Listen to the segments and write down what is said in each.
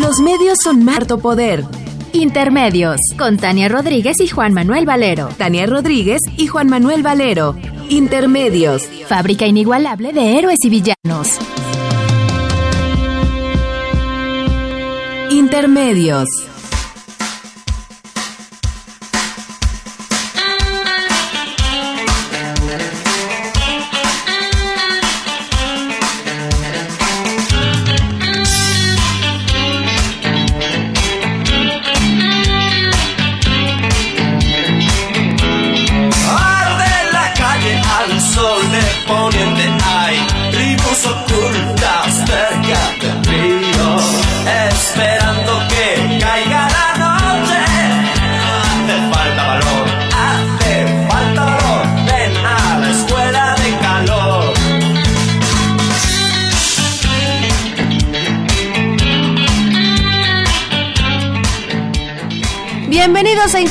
Los medios son Marto Poder. Intermedios, con Tania Rodríguez y Juan Manuel Valero. Tania Rodríguez y Juan Manuel Valero. Intermedios. Fábrica inigualable de héroes y villanos. Intermedios.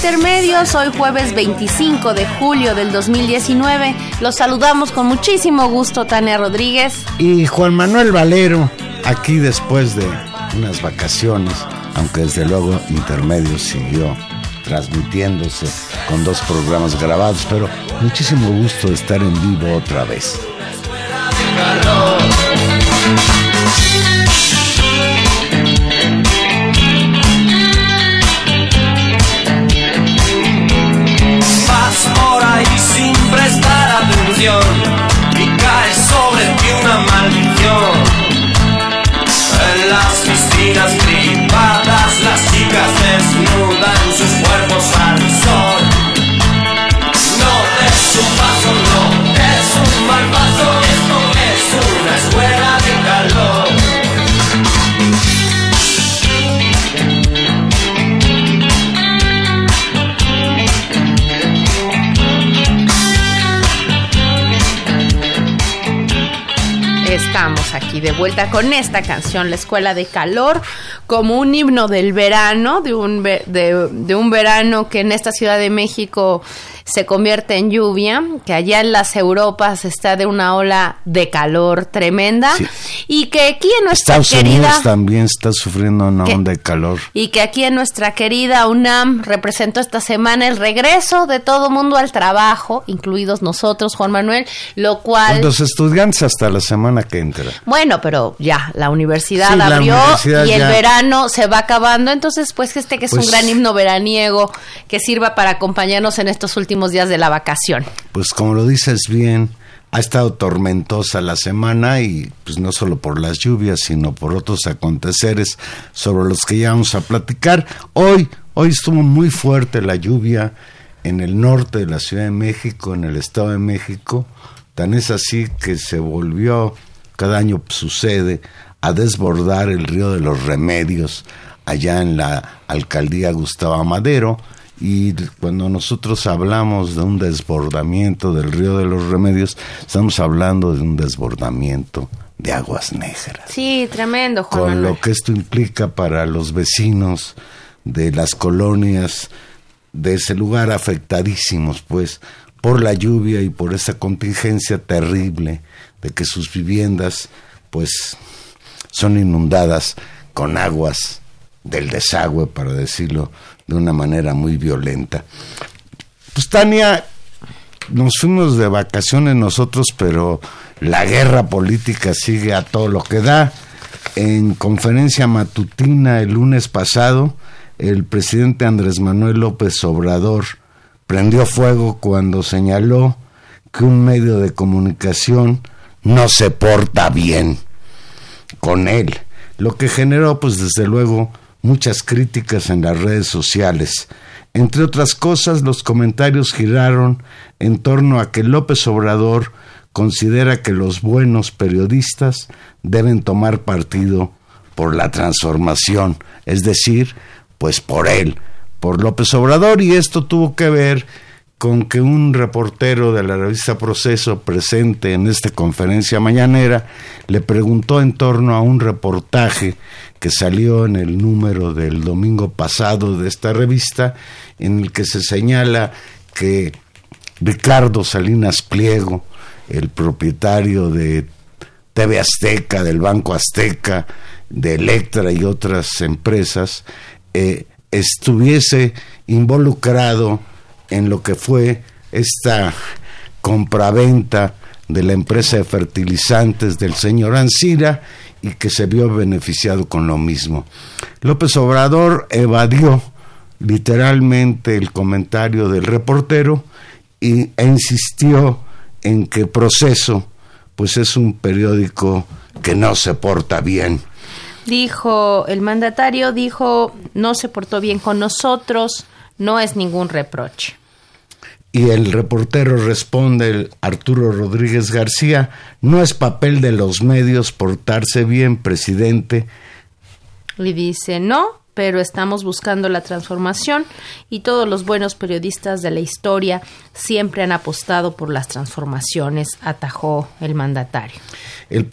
Intermedios, hoy jueves 25 de julio del 2019. Los saludamos con muchísimo gusto Tania Rodríguez y Juan Manuel Valero, aquí después de unas vacaciones, aunque desde luego Intermedios siguió transmitiéndose con dos programas grabados, pero muchísimo gusto de estar en vivo otra vez. Y cae sobre ti una maldición. En las piscinas privadas las chicas desnudan sus cuerpos al sol. No des un paso, no es un mal Estamos aquí de vuelta con esta canción, La Escuela de Calor, como un himno del verano, de un, de, de un verano que en esta Ciudad de México se convierte en lluvia, que allá en las Europas está de una ola de calor tremenda y que aquí en nuestra Estados querida Unidos también está sufriendo una onda de calor. y que aquí en nuestra querida UNAM representó esta semana el regreso de todo mundo al trabajo, incluidos nosotros, Juan Manuel, lo cual Los estudiantes hasta la semana que entra. bueno, pero ya la universidad Sí, la abrió universidad y el ya. verano se va acabando, entonces pues este que es un Pues- gran himno veraniego que sirva para acompañarnos en estos últimos días de la vacación. Pues como lo dices bien, ha estado tormentosa la semana y pues no solo por las lluvias, sino por otros aconteceres sobre los que ya vamos a platicar. Hoy, hoy estuvo muy fuerte la lluvia en el norte de la Ciudad de México, en el Estado de México. Tan es así que se volvió, cada año sucede, a desbordar el río de los remedios allá en la alcaldía Gustavo Madero y cuando nosotros hablamos de un desbordamiento del río de los remedios, estamos hablando de un desbordamiento de aguas negras. Sí, tremendo, Juan Con Manuel. lo que esto implica para los vecinos de las colonias de ese lugar afectadísimos, pues, por la lluvia y por esa contingencia terrible de que sus viviendas, pues, son inundadas con aguas del desagüe, para decirlo de una manera muy violenta. Pues Tania, nos fuimos de vacaciones nosotros, pero la guerra política sigue a todo lo que da. En conferencia matutina el lunes pasado, el presidente Andrés Manuel López Obrador prendió fuego cuando señaló que un medio de comunicación no se porta bien con él, lo que generó pues desde luego muchas críticas en las redes sociales. Entre otras cosas, los comentarios giraron en torno a que López Obrador considera que los buenos periodistas deben tomar partido por la transformación, es decir, pues por él, por López Obrador, y esto tuvo que ver con que un reportero de la revista Proceso presente en esta conferencia mañanera le preguntó en torno a un reportaje que salió en el número del domingo pasado de esta revista en el que se señala que Ricardo Salinas Pliego, el propietario de TV Azteca, del Banco Azteca, de Electra y otras empresas, eh, estuviese involucrado en lo que fue esta compraventa de la empresa de fertilizantes del señor Ancira y que se vio beneficiado con lo mismo. López Obrador evadió literalmente el comentario del reportero y, e insistió en que Proceso pues es un periódico que no se porta bien. Dijo el mandatario, dijo, no se portó bien con nosotros, no es ningún reproche. Y el reportero responde, Arturo Rodríguez García, no es papel de los medios portarse bien, presidente. Y dice, no, pero estamos buscando la transformación y todos los buenos periodistas de la historia siempre han apostado por las transformaciones, atajó el mandatario. El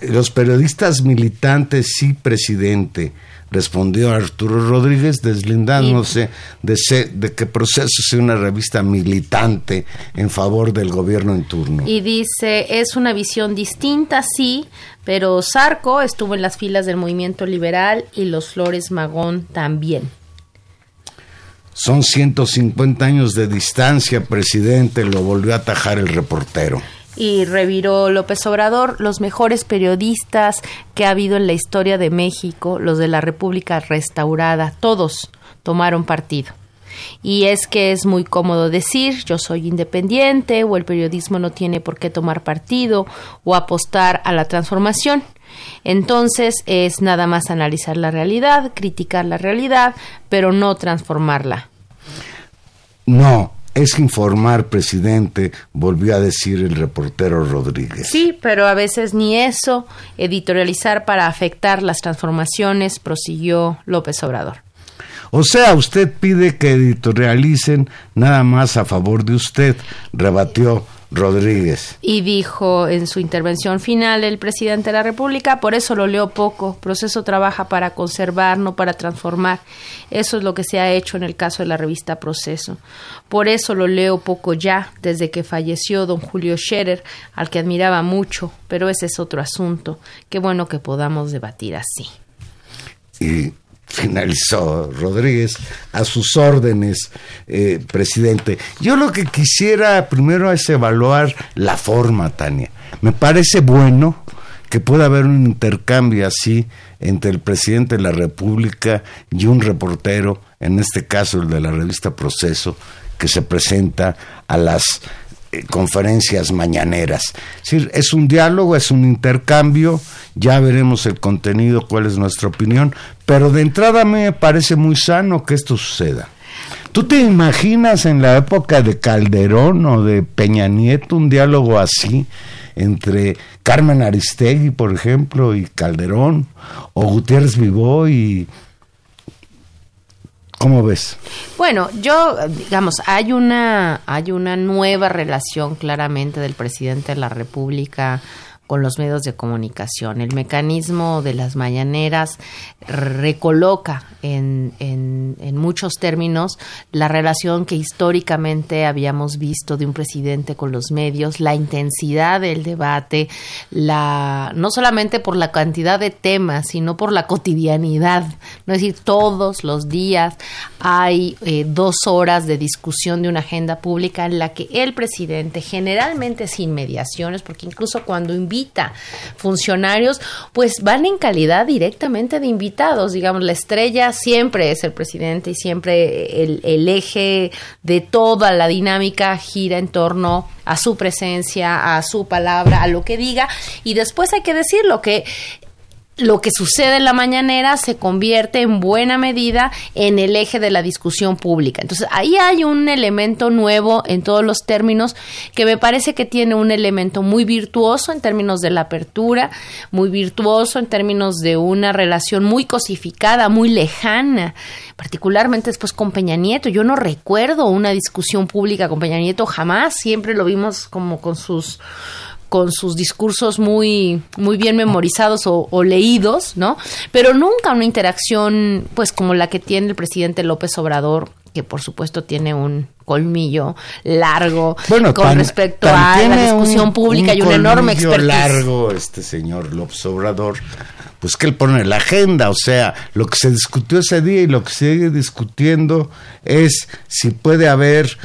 los periodistas militantes, sí, presidente respondió Arturo Rodríguez, deslindándose de, de que Proceso sea una revista militante en favor del gobierno en turno. Y dice, es una visión distinta, sí, pero Sarco estuvo en las filas del movimiento liberal y los Flores Magón también. Son 150 años de distancia, presidente, lo volvió a atajar el reportero y reviró López Obrador, los mejores periodistas que ha habido en la historia de México, los de la República restaurada, todos tomaron partido. Y es que es muy cómodo decir yo soy independiente o el periodismo no tiene por qué tomar partido o apostar a la transformación. Entonces es nada más analizar la realidad, criticar la realidad, pero no transformarla. No, es informar, presidente, volvió a decir el reportero Rodríguez. Sí, pero a veces ni eso, editorializar para afectar las transformaciones, prosiguió López Obrador. O sea, usted pide que editorialicen nada más a favor de usted, rebatió Rodríguez. Y dijo en su intervención final el presidente de la República, por eso lo leo poco, proceso trabaja para conservar, no para transformar. Eso es lo que se ha hecho en el caso de la revista Proceso. Por eso lo leo poco ya, desde que falleció don Julio Scherer, al que admiraba mucho, pero ese es otro asunto. Qué bueno que podamos debatir así. Y finalizó Rodríguez, a sus órdenes, eh, presidente. Yo lo que quisiera primero es evaluar la forma, Tania. Me parece bueno que pueda haber un intercambio así entre el presidente de la República y un reportero, en este caso el de la revista Proceso, que se presenta a las eh, conferencias mañaneras. Es, es un diálogo, es un intercambio, ya veremos el contenido, cuál es nuestra opinión, pero de entrada me parece muy sano que esto suceda. ¿Tú te imaginas en la época de Calderón o de Peña Nieto un diálogo así entre Carmen Aristegui, por ejemplo, y Calderón, o Gutiérrez Vivó y ¿Cómo ves? Bueno, yo, digamos, hay una, hay una nueva relación claramente del presidente de la República con los medios de comunicación. El mecanismo de las mañaneras recoloca en, en, muchos términos la relación que históricamente habíamos visto de un presidente con los medios, la intensidad del debate, la no solamente por la cantidad de temas, sino por la cotidianidad. No es decir, todos los días hay eh, dos horas de discusión de una agenda pública en la que el presidente, generalmente sin mediaciones, porque incluso cuando invita funcionarios, pues van en calidad directamente de invitados, digamos, la estrella siempre es el presidente y siempre el, eje de toda la dinámica gira en torno a su presencia, a su palabra, a lo que diga. Y después hay que decirlo que lo que sucede en la mañanera se convierte en buena medida en el eje de la discusión pública. Entonces, ahí hay un elemento nuevo en todos los términos que me parece que tiene un elemento muy virtuoso en términos de la apertura, muy virtuoso en términos de una relación muy cosificada, muy lejana, particularmente después con Peña Nieto. Yo no recuerdo una discusión pública con Peña Nieto jamás, siempre lo vimos como con sus con sus discursos muy, muy bien memorizados o, leídos, ¿no? Pero nunca una interacción, pues, como la que tiene el presidente López Obrador, que por supuesto tiene un colmillo largo con respecto a la discusión pública y una enorme expertise. largo este señor López Obrador, pues que él pone la agenda, o sea, lo que se discutió ese día y lo que sigue discutiendo es si puede haber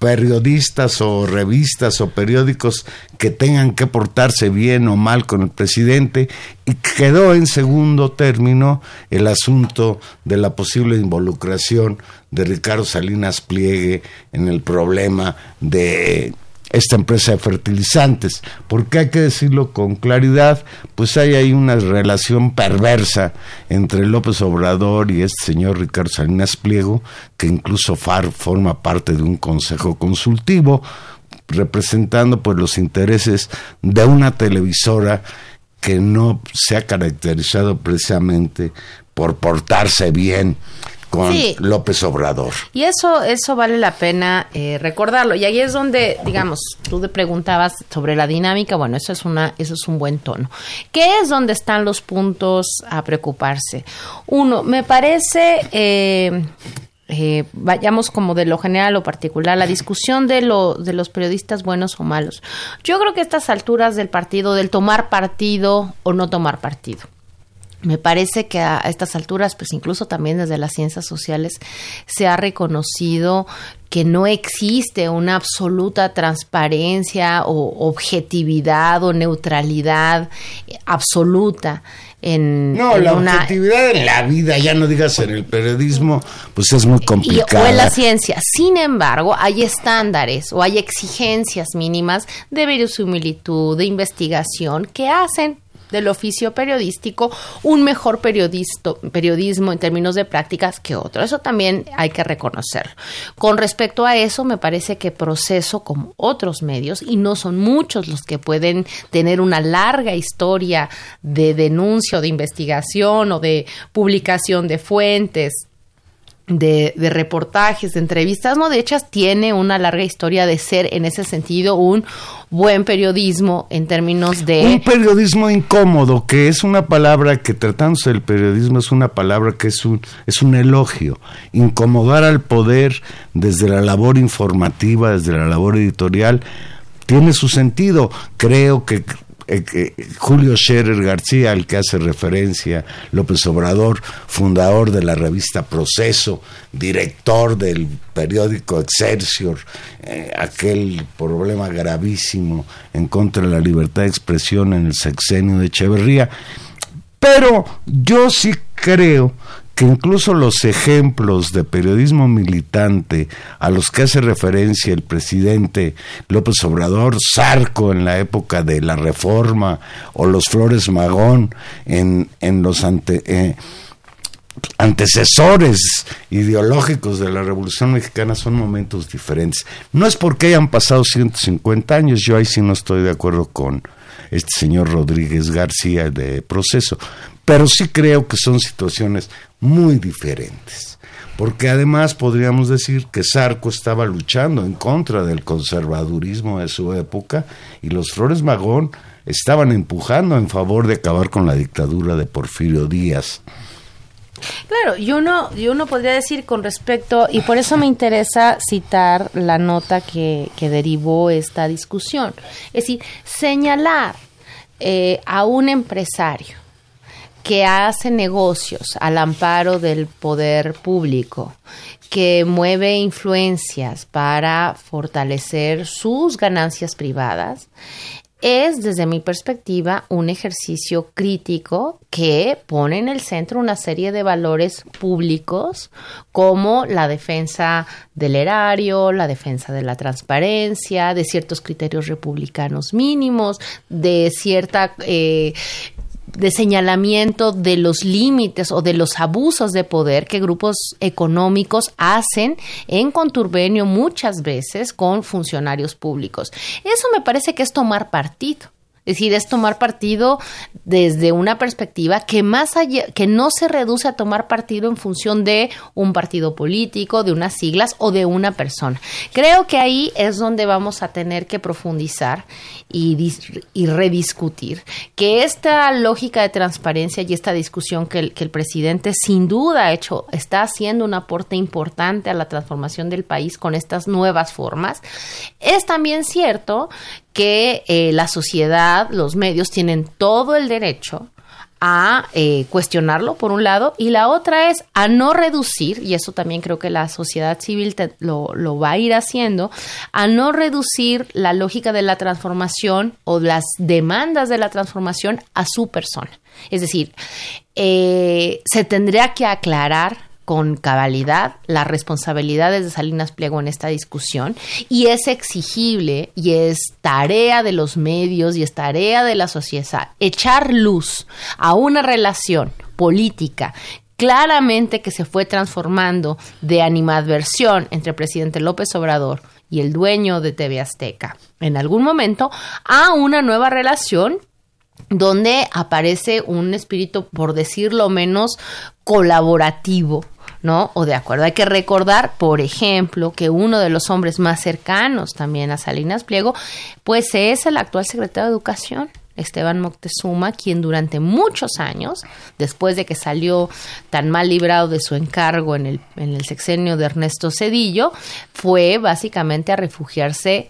periodistas o revistas o periódicos que tengan que portarse bien o mal con el presidente y quedó en segundo término el asunto de la posible involucración de Ricardo Salinas Pliegue en el problema de esta empresa de fertilizantes, porque hay que decirlo con claridad, pues hay ahí una relación perversa entre López Obrador y este señor Ricardo Salinas Pliego, que incluso FAR forma parte de un consejo consultivo, representando pues los intereses de una televisora que no se ha caracterizado precisamente por portarse bien con López Obrador. Y eso, eso vale la pena eh, recordarlo. Y ahí es donde, digamos, tú te preguntabas sobre la dinámica. Bueno, eso es una, eso es un buen tono. ¿Qué es donde están los puntos a preocuparse? Uno, me parece. Eh, eh, vayamos como de lo general a lo particular, la discusión de, lo, de los periodistas buenos o malos. Yo creo que a estas alturas del partido, del tomar partido o no tomar partido, me parece que a estas alturas, pues incluso también desde las ciencias sociales, se ha reconocido que no existe una absoluta transparencia o objetividad o neutralidad absoluta en, no, la objetividad en la vida, ya no digas en el periodismo, pues es muy complicado. O en la ciencia. Sin embargo, hay estándares o hay exigencias mínimas de verosimilitud, de investigación, que hacen del oficio periodístico un mejor periodismo en términos de prácticas que otro. Eso también hay que reconocer. Con respecto a eso, me parece que proceso como otros medios, y no son muchos los que pueden tener una larga historia de denuncia o de investigación o de publicación de fuentes de, de, reportajes, de entrevistas, ¿no? De hecho, tiene una larga historia de ser en ese sentido un buen periodismo en términos de... Un periodismo incómodo, que es una palabra que tratándose del periodismo es una palabra que es un, es un elogio. Incomodar al poder desde la labor informativa, desde la labor editorial, tiene su sentido. Creo que eh, Julio Scherer García, al que hace referencia López Obrador, fundador de la revista Proceso, director del periódico Excelsior, eh, aquel problema gravísimo en contra de la libertad de expresión en el sexenio de Echeverría. Pero yo sí creo que incluso los ejemplos de periodismo militante a los que hace referencia el presidente López Obrador, Sarco en la época de la Reforma o los Flores Magón en, en los eh, antecesores ideológicos de la Revolución Mexicana son momentos diferentes. No es porque hayan pasado 150 años, yo ahí sí no estoy de acuerdo con este señor Rodríguez García de proceso, pero sí creo que son situaciones muy diferentes. Porque además podríamos decir que Sarco estaba luchando en contra del conservadurismo de su época y los Flores Magón estaban empujando en favor de acabar con la dictadura de Porfirio Díaz. Claro, y uno, y uno podría decir con respecto, y por eso me interesa citar la nota que, que derivó esta discusión, es decir, señalar eh, a un empresario que hace negocios al amparo del poder público, que mueve influencias para fortalecer sus ganancias privadas, es, desde mi perspectiva, un ejercicio crítico que pone en el centro una serie de valores públicos como la defensa del erario, la defensa de la transparencia, de ciertos criterios republicanos mínimos, de cierta... Eh, de señalamiento de los límites o de los abusos de poder que grupos económicos hacen en conturbenio muchas veces con funcionarios públicos. Eso me parece que es tomar partido. Es decir, es tomar partido desde una perspectiva que más allá, que no se reduce a tomar partido en función de un partido político, de unas siglas o de una persona. Creo que ahí es donde vamos a tener que profundizar y, y rediscutir que esta lógica de transparencia y esta discusión que el, que el presidente sin duda ha hecho, está haciendo un aporte importante a la transformación del país con estas nuevas formas. Es también cierto que eh, la sociedad, los medios tienen todo el derecho a eh, cuestionarlo, por un lado, y la otra es a no reducir, y eso también creo que la sociedad civil lo, lo, va a ir haciendo, a no reducir la lógica de la transformación o las demandas de la transformación a su persona. Es decir, eh, se tendría que aclarar con cabalidad las responsabilidades de Salinas Pliego en esta discusión y es exigible y es tarea de los medios y es tarea de la sociedad echar luz a una relación política claramente que se fue transformando de animadversión entre el presidente López Obrador y el dueño de TV Azteca en algún momento a una nueva relación donde aparece un espíritu, por decirlo menos, colaborativo ¿no? O de acuerdo. Hay que recordar, por ejemplo, que uno de los hombres más cercanos también a Salinas Pliego, pues es el actual secretario de Educación. Esteban Moctezuma, quien durante muchos años, después de que salió tan mal librado de su encargo en el, en el sexenio de Ernesto Cedillo, fue básicamente a refugiarse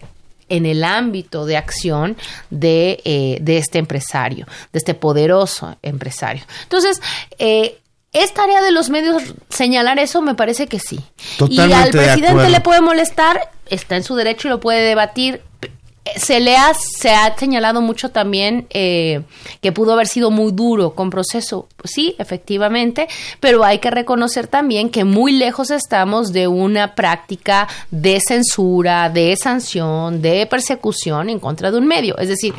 en el ámbito de acción de, eh, de, este empresario, de este poderoso empresario. Entonces, eh, ¿Es tarea de los medios señalar eso? Me parece que sí. y al presidente le puede molestar, está en su derecho y lo puede debatir. Se le ha, se ha señalado mucho también eh, que pudo haber sido muy duro con proceso. Sí, efectivamente, pero hay que reconocer también que muy lejos estamos de una práctica de censura, de sanción, de persecución en contra de un medio. Es decir,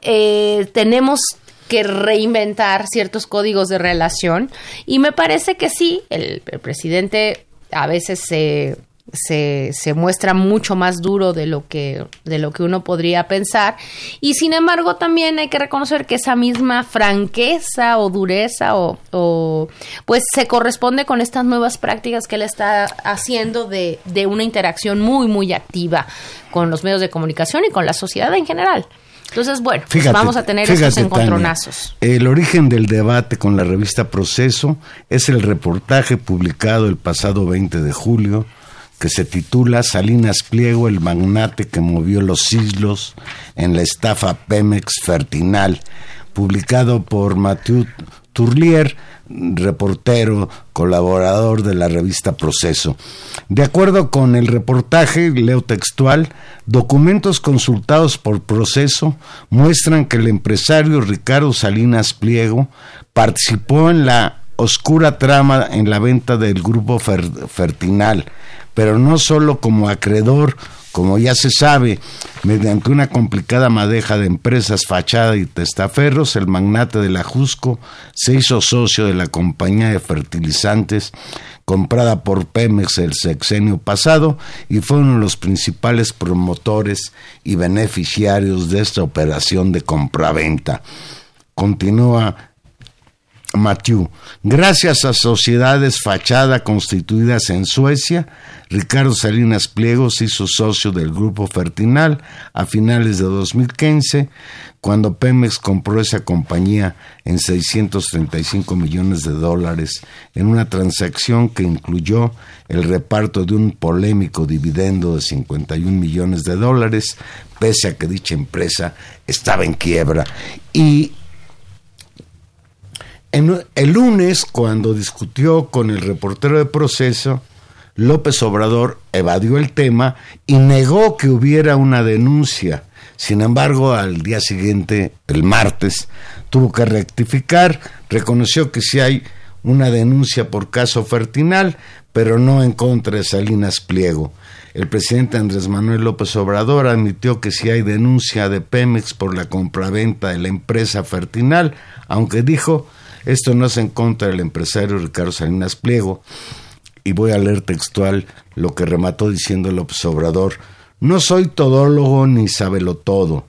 eh, tenemos que reinventar ciertos códigos de relación y me parece que sí, el, presidente a veces se, se, muestra mucho más duro de lo que de lo que uno podría pensar y sin embargo también hay que reconocer que esa misma franqueza o dureza o, o pues se corresponde con estas nuevas prácticas que él está haciendo de, de una interacción muy muy activa con los medios de comunicación y con la sociedad en general. Entonces, bueno, pues vamos a tener estos encontronazos. el origen del debate con la revista Proceso es el reportaje publicado el pasado 20 de julio que se titula Salinas Pliego, el magnate que movió los siglos en la estafa Pemex Fertinal, publicado por Mathieu Turlier, reportero, colaborador de la revista Proceso. De acuerdo con el reportaje, leo textual, documentos consultados por Proceso muestran que el empresario Ricardo Salinas Pliego participó en la oscura trama en la venta del grupo Fertinal, pero no solo como acreedor como ya se sabe, mediante una complicada madeja de empresas, fachada y testaferros, el magnate de la Jusco se hizo socio de la compañía de fertilizantes comprada por Pemex el sexenio pasado y fue uno de los principales promotores y beneficiarios de esta operación de compraventa. Continúa Mathieu. Gracias a sociedades fachada constituidas en Suecia, Ricardo Salinas Pliego se hizo socio del grupo Fertinal a finales de 2015, cuando Pemex compró esa compañía en 635 millones de dólares en una transacción que incluyó el reparto de un polémico dividendo de 51 millones de dólares, pese a que dicha empresa estaba en quiebra. Y el lunes, cuando discutió con el reportero de proceso, López Obrador evadió el tema y negó que hubiera una denuncia. Sin embargo, al día siguiente, el martes, tuvo que rectificar, reconoció que sí hay una denuncia por caso Fertinal, pero no en contra de Salinas Pliego. El presidente Andrés Manuel López Obrador admitió que si hay denuncia de Pemex por la compraventa de la empresa Fertinal, aunque dijo esto no es en contra del empresario Ricardo Salinas Pliego, y voy a leer textual lo que remató diciendo López Obrador, no soy todólogo ni sábelo todo,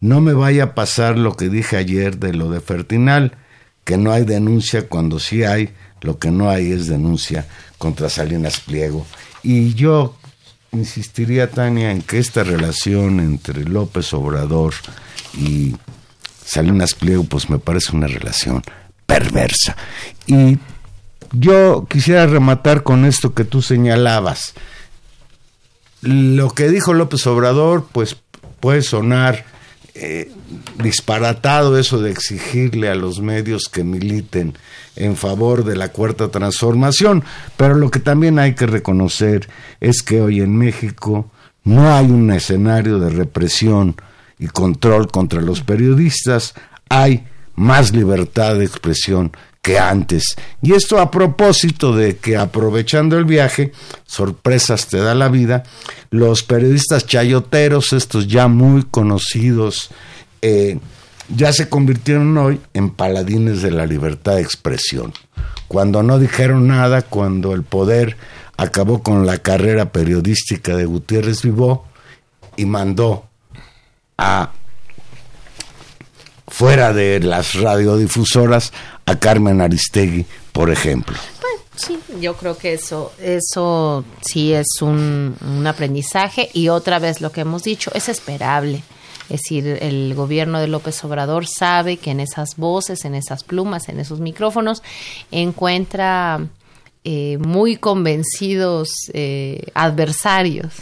no me vaya a pasar lo que dije ayer de lo de Fertinal, que no hay denuncia cuando sí hay, lo que no hay es denuncia contra Salinas Pliego. Y yo insistiría, Tania, en que esta relación entre López Obrador y Salinas Pliego, pues me parece una relación perversa. Y yo quisiera rematar con esto que tú señalabas. Lo que dijo López Obrador, pues puede sonar eh, disparatado eso de exigirle a los medios que militen en favor de la cuarta transformación, pero lo que también hay que reconocer es que hoy en México no hay un escenario de represión y control contra los periodistas, hay más libertad de expresión que antes. Y esto a propósito de que aprovechando el viaje, sorpresas te da la vida, los periodistas chayoteros, estos ya muy conocidos, eh, ya se convirtieron hoy en paladines de la libertad de expresión. Cuando no dijeron nada, cuando el poder acabó con la carrera periodística de Gutiérrez Vivó y mandó a fuera de las radiodifusoras a Carmen Aristegui, por ejemplo. Sí, yo creo que eso, eso sí es un, un, aprendizaje y otra vez lo que hemos dicho es esperable. Es decir, el gobierno de López Obrador sabe que en esas voces, en esas plumas, en esos micrófonos encuentra eh, muy convencidos eh, adversarios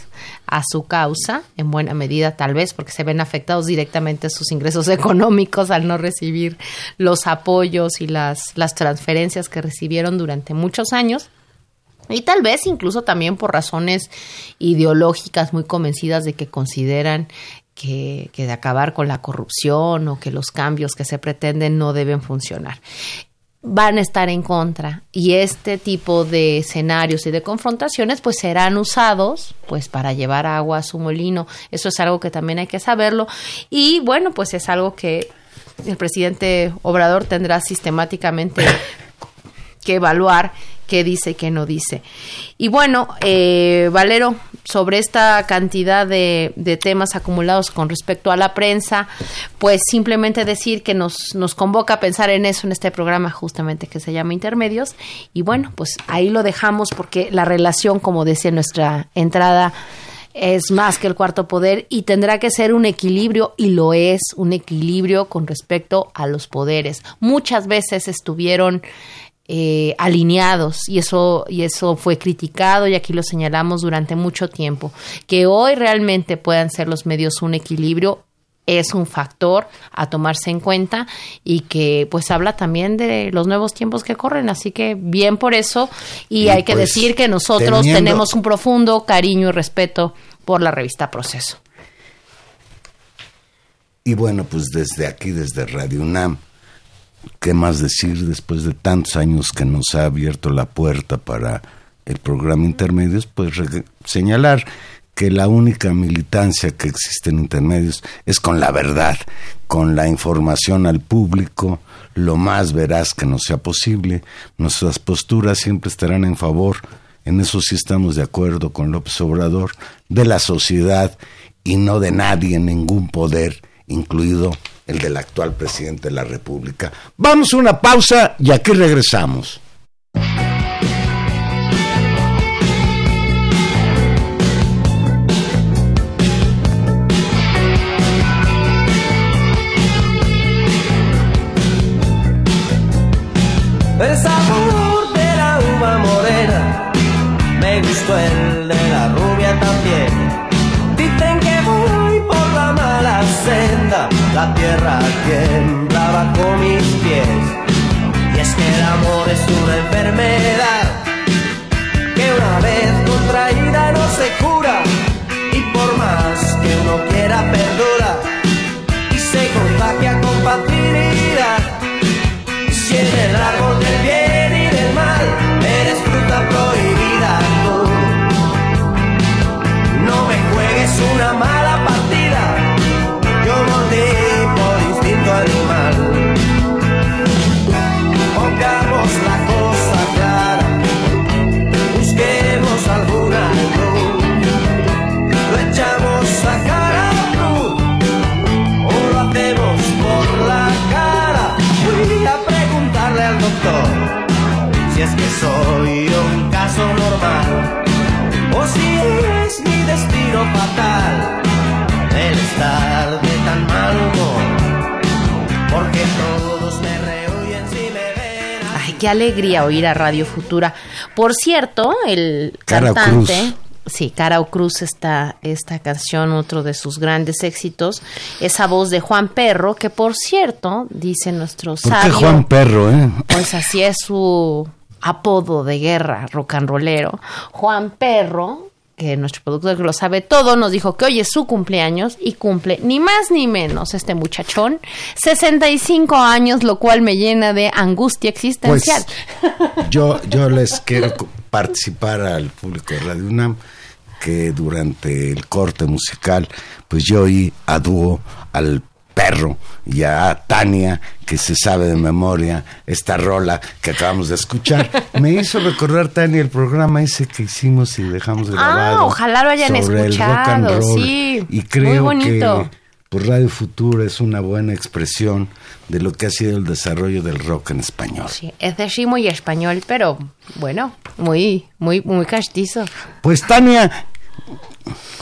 a su causa, en buena medida tal vez porque se ven afectados directamente sus ingresos económicos al no recibir los apoyos y las, las transferencias que recibieron durante muchos años. Y tal vez incluso también por razones ideológicas muy convencidas de que consideran que, que, de acabar con la corrupción o que los cambios que se pretenden no deben funcionar van a estar en contra. Y este tipo de escenarios y de confrontaciones pues serán usados pues para llevar agua a su molino. Eso es algo que también hay que saberlo. Y bueno pues es algo que el presidente Obrador tendrá sistemáticamente que evaluar qué dice qué no dice. Y bueno, eh, Valero, sobre esta cantidad de, de, temas acumulados con respecto a la prensa, pues simplemente decir que nos, nos convoca a pensar en eso en este programa justamente que se llama Intermedios. Y bueno, pues ahí lo dejamos porque la relación, como decía nuestra entrada, es más que el cuarto poder y tendrá que ser un equilibrio y lo es, un equilibrio con respecto a los poderes. Muchas veces estuvieron eh, alineados y eso y eso fue criticado y aquí lo señalamos durante mucho tiempo que hoy realmente puedan ser los medios un equilibrio es un factor a tomarse en cuenta y que pues habla también de los nuevos tiempos que corren así que bien por eso y, y hay que pues, decir que nosotros teniendo... tenemos un profundo cariño y respeto por la revista Proceso. Y bueno pues desde aquí desde Radio UNAM ¿Qué más decir después de tantos años que nos ha abierto la puerta para el programa Intermedios? Pues señalar que la única militancia que existe en Intermedios es con la verdad, con la información al público, lo más veraz que nos sea posible. Nuestras posturas siempre estarán en favor, en eso sí estamos de acuerdo con López Obrador, de la sociedad y no de nadie, ningún poder, incluido el del actual presidente de la República. Vamos a una pausa y aquí regresamos. Que el amor es una enfermedad que una vez contraída no se cura. Y por más que uno quiera perdura y se contagia con facilidad. Si en el árbol del bien y del mal eres fruta soy un caso normal o si es mi destino fatal el estar de tan mal humor, porque todos me rehuyen si me ven. Ay, qué alegría oír a Radio Futura. Por cierto, el Cara cantante... Cruz. Sí, Carao Cruz, esta, esta canción, otro de sus grandes éxitos, esa voz de Juan Perro, que por cierto, dice nuestro ¿Por qué sabio, Juan Perro, eh? pues así es su apodo de guerra, rock and rollero. Juan Perro, que nuestro productor que lo sabe todo, nos dijo que hoy es su cumpleaños y cumple ni más ni menos este muchachón 65 años, lo cual me llena de angustia Pues existencial. yo, yo les quiero participar al público de Radio UNAM que durante el corte musical, pues yo oí a dúo al perro y a Tania, que se sabe de memoria esta rola que acabamos de escuchar. Me hizo recordar, Tania, el programa ese que hicimos y dejamos grabado. Ah, ojalá lo hayan sobre el rock and escuchado, roll. sí, Y muy creo bonito. que pues Radio Futura es una buena expresión de lo que ha sido el desarrollo del rock en español. Sí, es de sí muy español, pero bueno, muy, muy, muy castizo. Pues Tania,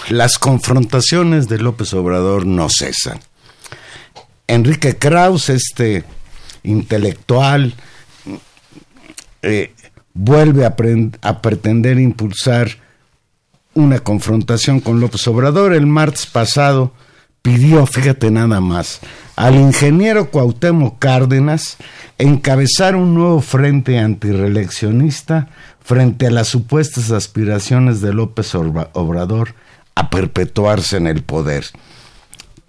las confrontaciones de López Obrador no cesan. Enrique Kraus, este intelectual, eh, vuelve a, pretender impulsar una confrontación con López Obrador. El martes pasado pidió, fíjate nada más, al ingeniero Cuauhtémoc Cárdenas encabezar un nuevo frente antireeleccionista frente a las supuestas aspiraciones de López Obrador a perpetuarse en el poder.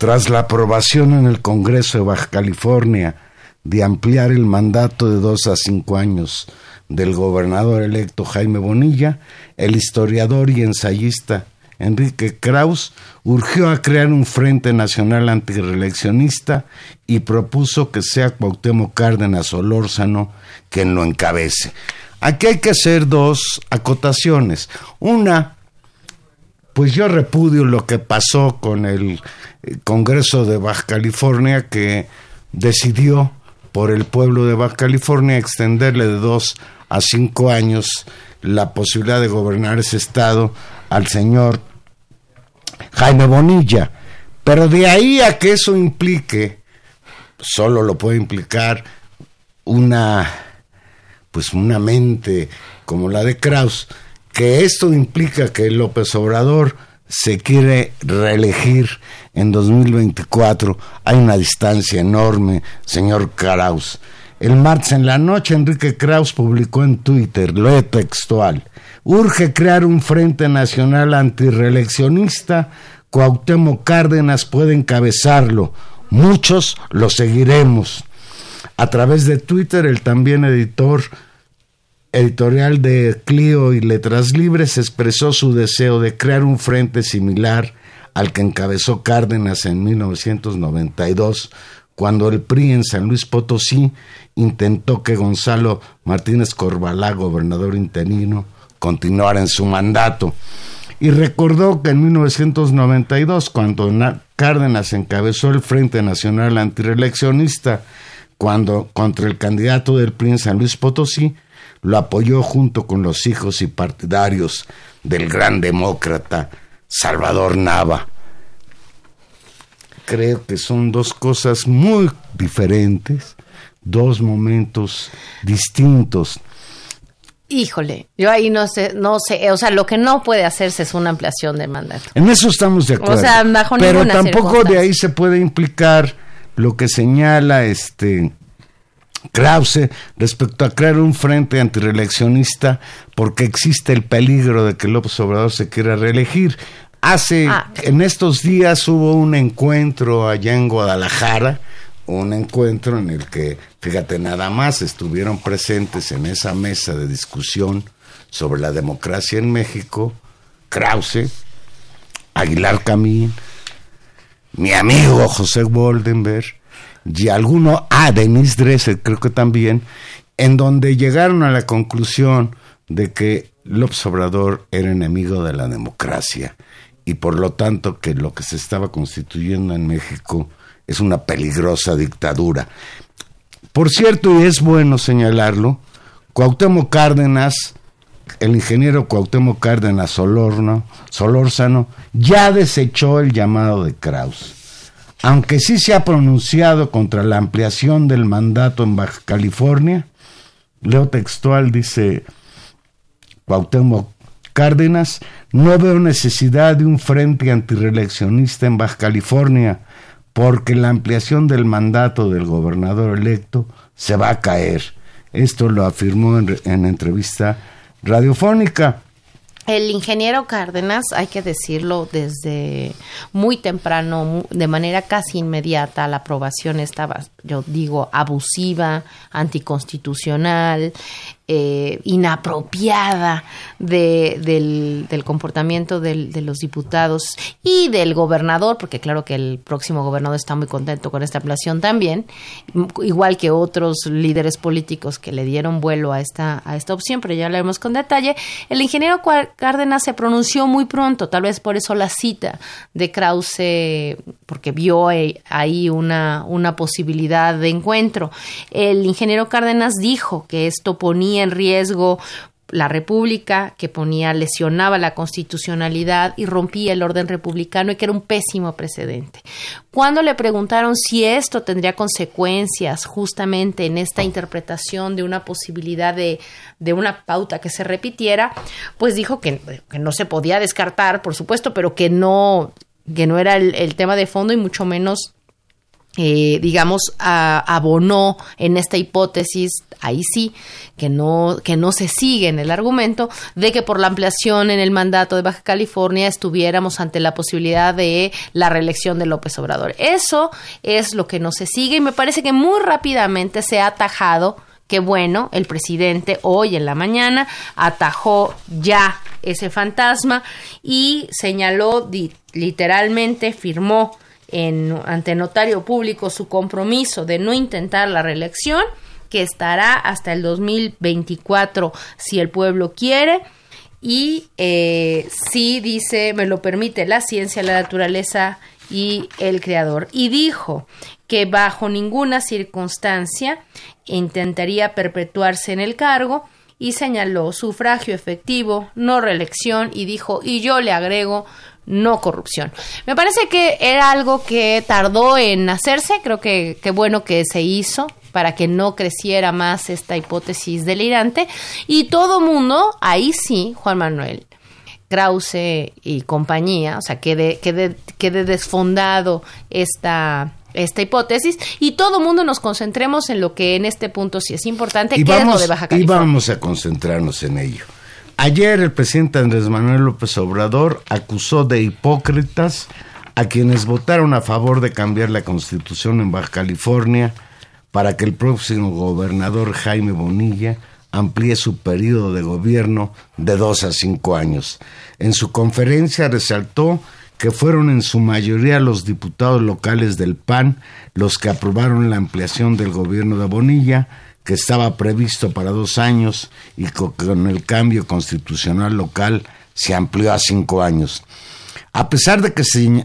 Tras la aprobación en el Congreso de Baja California de ampliar el mandato de dos a cinco años del gobernador electo Jaime Bonilla, el historiador y ensayista Enrique Kraus urgió a crear un Frente Nacional Antireeleccionista y propuso que sea Cuauhtémoc Cárdenas Solórzano quien lo encabece. Aquí hay que hacer dos acotaciones. Una, pues yo repudio lo que pasó con el eh, Congreso de Baja California que decidió por el pueblo de Baja California extenderle de dos a cinco años la posibilidad de gobernar ese estado al señor Jaime Bonilla. Pero de ahí a que eso implique, solo lo puede implicar una pues una mente como la de Kraus, que esto implica que López Obrador se quiere reelegir en 2024. Hay una distancia enorme, señor Kraus. El martes en la noche, Enrique Kraus publicó en Twitter, lo textual, urge crear un Frente Nacional Antireeleccionista, Cuauhtémoc Cárdenas puede encabezarlo, muchos lo seguiremos. A través de Twitter, el también editor editorial de Clio y Letras Libres expresó su deseo de crear un frente similar al que encabezó Cárdenas en 1992, cuando el PRI en San Luis Potosí intentó que Gonzalo Martínez Corbalá, gobernador interino, continuara en su mandato. Y recordó que en 1992, cuando Na- Cárdenas encabezó el Frente Nacional Antireeleccionista, cuando contra el candidato del PRI en San Luis Potosí, lo apoyó junto con los hijos y partidarios del gran demócrata Salvador Nava. Creo que son dos cosas muy diferentes, dos momentos distintos. Híjole, yo ahí no sé, no sé, o sea, lo que no puede hacerse es una ampliación del mandato. En eso estamos de acuerdo. sea, bajo Pero tampoco de ahí se puede implicar lo que señala este Krause respecto a crear un frente antireeleccionista porque existe el peligro de que López Obrador se quiera reelegir. Hace Ah. en estos días hubo un encuentro allá en Guadalajara, un encuentro en el que, fíjate, nada más estuvieron presentes en esa mesa de discusión sobre la democracia en México, Krause, Aguilar Camín, mi amigo José Goldenberg y alguno, ah, Denise Dresser creo que también, en donde llegaron a la conclusión de que López Obrador era enemigo de la democracia y por lo tanto que lo que se estaba constituyendo en México es una peligrosa dictadura. Por cierto, y es bueno señalarlo, Cuauhtémoc Cárdenas, el ingeniero Cuauhtémoc Cárdenas Solorno, Solórzano, ya desechó el llamado de Kraus. Aunque sí se ha pronunciado contra la ampliación del mandato en Baja California, leo textual, dice Cuauhtémoc Cárdenas, no veo necesidad de un frente antireeleccionista en Baja California, porque la ampliación del mandato del gobernador electo se va a caer. Esto lo afirmó en, en entrevista radiofónica. El ingeniero Cárdenas, hay que decirlo, desde muy temprano, de manera casi inmediata, la aprobación estaba, yo digo, abusiva, anticonstitucional, eh, inapropiada de, del, comportamiento de los diputados y del gobernador, porque claro que el próximo gobernador está muy contento con esta ampliación también, igual que otros líderes políticos que le dieron vuelo a esta, a esta opción, pero ya lo vemos con detalle. El ingeniero Cárdenas se pronunció muy pronto, tal vez por eso la cita de Krause, porque vio ahí una posibilidad de encuentro. El ingeniero Cárdenas dijo que esto ponía en riesgo la República, que ponía, lesionaba la constitucionalidad y rompía el orden republicano y que era un pésimo precedente. Cuando le preguntaron si esto tendría consecuencias justamente en esta interpretación de una posibilidad de, de una pauta que se repitiera, pues dijo que, no se podía descartar, por supuesto, pero que no, que no era el tema de fondo y mucho menos eh, digamos, abonó en esta hipótesis, ahí sí, que no, que no se sigue en el argumento de que por la ampliación en el mandato de Baja California estuviéramos ante la posibilidad de la reelección de López Obrador. Eso es lo que no se sigue y me parece que muy rápidamente se ha atajado que bueno, el presidente hoy en la mañana atajó ya ese fantasma y señaló literalmente, firmó en, ante notario público su compromiso de no intentar la reelección, que estará hasta el 2024 si el pueblo quiere. Y eh, si dice, me lo permite la ciencia, la naturaleza y el creador. Y dijo que bajo ninguna circunstancia intentaría perpetuarse en el cargo y señaló sufragio efectivo, no reelección y dijo, y yo le agrego, no corrupción. Me parece que era algo que tardó en hacerse, creo que qué bueno que se hizo para que no creciera más esta hipótesis delirante y todo mundo, ahí sí, Juan Manuel, Krause y compañía, o sea, quede, quede, quede desfondado esta esta hipótesis y todo mundo nos concentremos en lo que en este punto sí es importante, y que vamos, es lo de Baja California. Y vamos a concentrarnos en ello. Ayer el presidente Andrés Manuel López Obrador acusó de hipócritas a quienes votaron a favor de cambiar la constitución en Baja California para que el próximo gobernador Jaime Bonilla amplíe su periodo de gobierno de dos a cinco años. En su conferencia resaltó que fueron en su mayoría los diputados locales del PAN los que aprobaron la ampliación del gobierno de Bonilla, que estaba previsto para dos años y con el cambio constitucional local se amplió a cinco años. A pesar de que,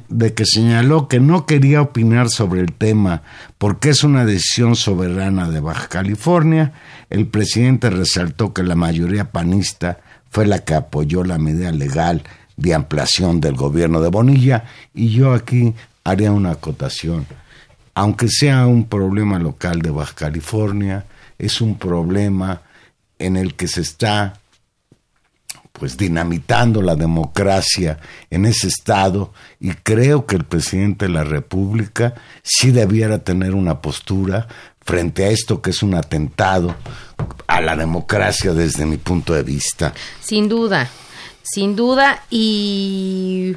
de que señaló que no quería opinar sobre el tema porque es una decisión soberana de Baja California, el presidente resaltó que la mayoría panista fue la que apoyó la medida legal de ampliación del gobierno de Bonilla y yo aquí haría una acotación. Aunque sea un problema local de Baja California, es un problema en el que se está pues dinamitando la democracia en ese estado y creo que el presidente de la República sí debiera tener una postura frente a esto que es un atentado a la democracia desde mi punto de vista. Sin duda, sin duda y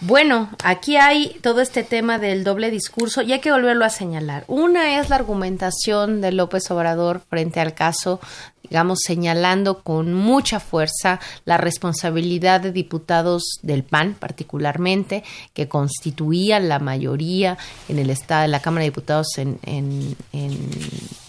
bueno, aquí hay todo este tema del doble discurso y hay que volverlo a señalar. Una es la argumentación de López Obrador frente al caso, digamos, señalando con mucha fuerza la responsabilidad de diputados del PAN, particularmente, que constituían la mayoría en el estado de la Cámara de Diputados en, en, en,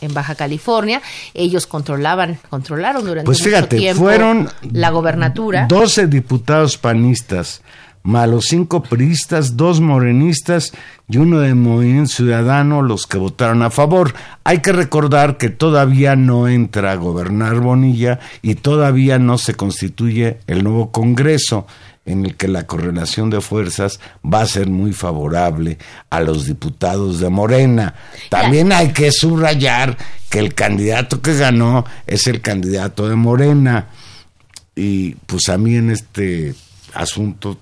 en Baja California. Ellos controlaban, controlaron durante pues mucho fíjate, tiempo fueron la gobernatura. 12 diputados panistas más los cinco priistas, dos morenistas y uno de Movimiento Ciudadano los que votaron a favor. Hay que recordar que todavía no entra a gobernar Bonilla y todavía no se constituye el nuevo Congreso en el que la correlación de fuerzas va a ser muy favorable a los diputados de Morena. También hay que subrayar que el candidato que ganó es el candidato de Morena. Y pues a mí en este asunto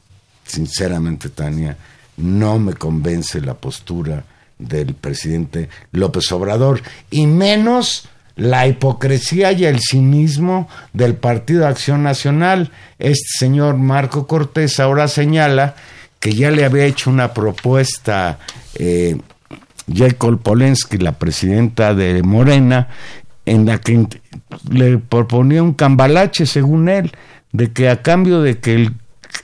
sinceramente, Tania, no me convence la postura del presidente López Obrador, y menos la hipocresía y el cinismo del Partido Acción Nacional. Este señor Marco Cortés ahora señala que ya le había hecho una propuesta eh, Jacob Polensky, la presidenta de Morena, en la que le proponía un cambalache, según él, de que a cambio de que el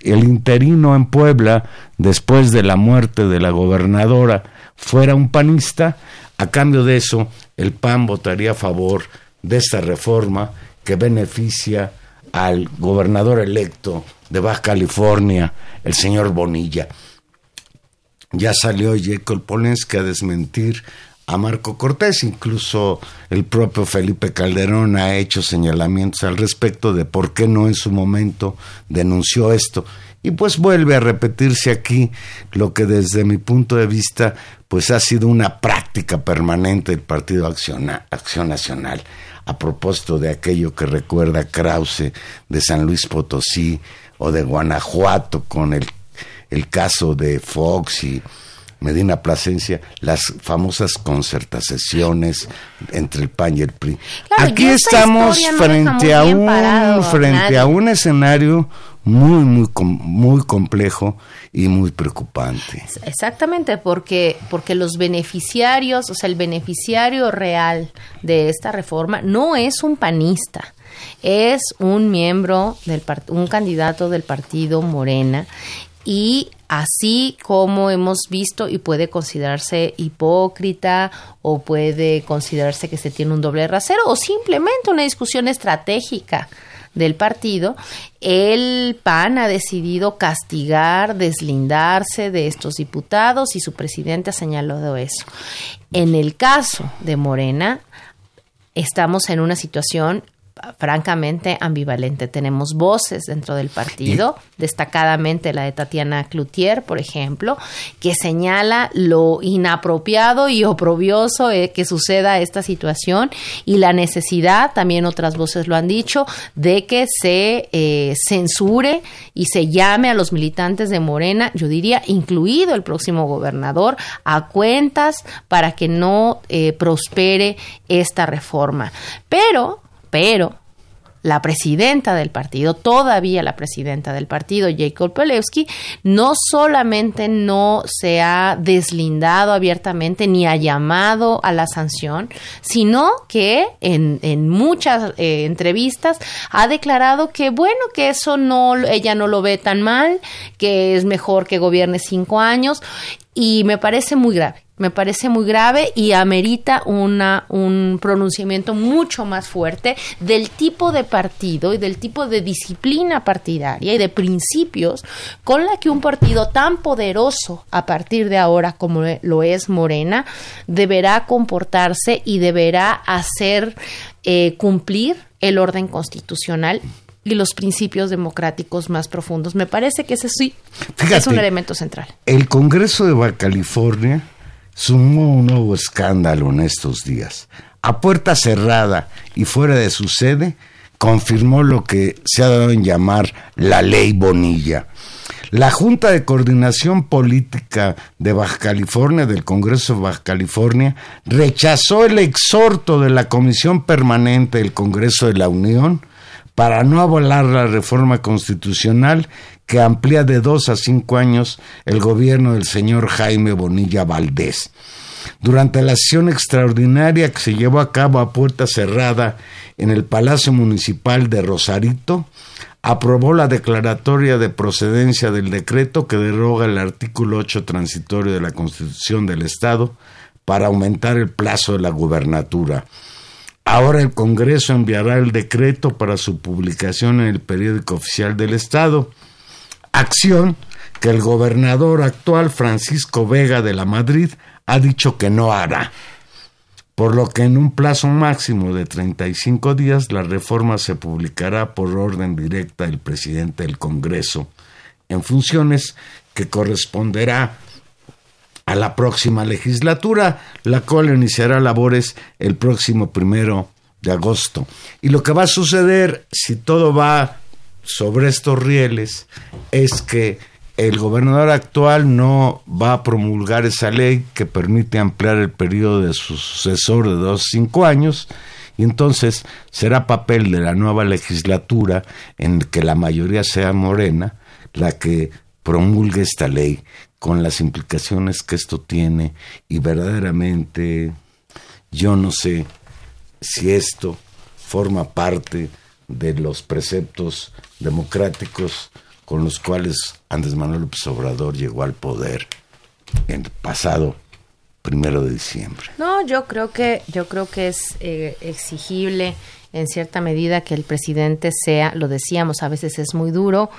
el interino en Puebla, después de la muerte de la gobernadora, fuera un panista, a cambio de eso, el PAN votaría a favor de esta reforma que beneficia al gobernador electo de Baja California, el señor Bonilla. Ya salió Jacob Polensky a desmentir a Marco Cortés. Incluso el propio Felipe Calderón ha hecho señalamientos al respecto de por qué no en su momento denunció esto. Y pues vuelve a repetirse aquí lo que desde mi punto de vista pues ha sido una práctica permanente del Partido Acción, Acción Nacional. A propósito de aquello que recuerda Krause de San Luis Potosí o de Guanajuato con el, el caso de Fox y Medina Plasencia, las famosas concertaciones entre el PAN y el PRI. Aquí estamos frente a un frente a un escenario muy muy muy complejo y muy preocupante. Exactamente, porque porque los beneficiarios, o sea, el beneficiario real de esta reforma no es un panista es un miembro del un candidato del partido Morena y así como hemos visto y puede considerarse hipócrita o puede considerarse que se tiene un doble rasero o simplemente una discusión estratégica del partido, el PAN ha decidido castigar, deslindarse de estos diputados y su presidente ha señalado eso. En el caso de Morena, estamos en una situación francamente ambivalente. Tenemos voces dentro del partido, destacadamente la de Tatiana Cloutier, por ejemplo, que señala lo inapropiado y oprobioso eh, que suceda esta situación y la necesidad, también otras voces lo han dicho, de que se eh, censure y se llame a los militantes de Morena, yo diría, incluido el próximo gobernador, a cuentas para que no eh, prospere esta reforma. Pero pero la presidenta del partido, todavía la presidenta del partido, Jacob Pelewski, no solamente no se ha deslindado abiertamente ni ha llamado a la sanción, sino que en, muchas eh, entrevistas ha declarado que bueno, que eso no, ella no lo ve tan mal, que es mejor que gobierne cinco años y me parece muy grave me parece muy grave y amerita una, un pronunciamiento mucho más fuerte del tipo de partido y del tipo de disciplina partidaria y de principios con la que un partido tan poderoso a partir de ahora como lo es Morena deberá comportarse y deberá hacer eh, cumplir el orden constitucional y los principios democráticos más profundos. Me parece que ese sí es un elemento central. El Congreso de Baja California sumó un nuevo escándalo en estos días. A puerta cerrada y fuera de su sede, confirmó lo que se ha dado en llamar la ley Bonilla. La Junta de Coordinación Política de Baja California, del Congreso de Baja California, rechazó el exhorto de la Comisión Permanente del Congreso de la Unión para no avalar la reforma constitucional que amplía de dos a cinco años el gobierno del señor Jaime Bonilla Valdés. Durante la sesión extraordinaria que se llevó a cabo a puerta cerrada en el Palacio Municipal de Rosarito, aprobó la declaratoria de procedencia del decreto que deroga el artículo 8 transitorio de la Constitución del Estado para aumentar el plazo de la gubernatura. Ahora el Congreso enviará el decreto para su publicación en el periódico oficial del Estado, acción que el gobernador actual Francisco Vega de la Madrid ha dicho que no hará. Por lo que en un plazo máximo de 35 días la reforma se publicará por orden directa del presidente del Congreso en funciones que corresponderá a la próxima legislatura, la cual iniciará labores el próximo primero de agosto. Y lo que va a suceder, si todo va sobre estos rieles, es que el gobernador actual no va a promulgar esa ley que permite ampliar el periodo de su sucesor de dos cinco años, y entonces será papel de la nueva legislatura en que la mayoría sea morena la que promulgue esta ley con las implicaciones que esto tiene y verdaderamente yo no sé si esto forma parte de los preceptos democráticos con los cuales Andrés Manuel López Obrador llegó al poder en el pasado primero de diciembre. No, yo creo que yo creo que es eh, exigible en cierta medida que el presidente sea, lo decíamos, a veces es muy duro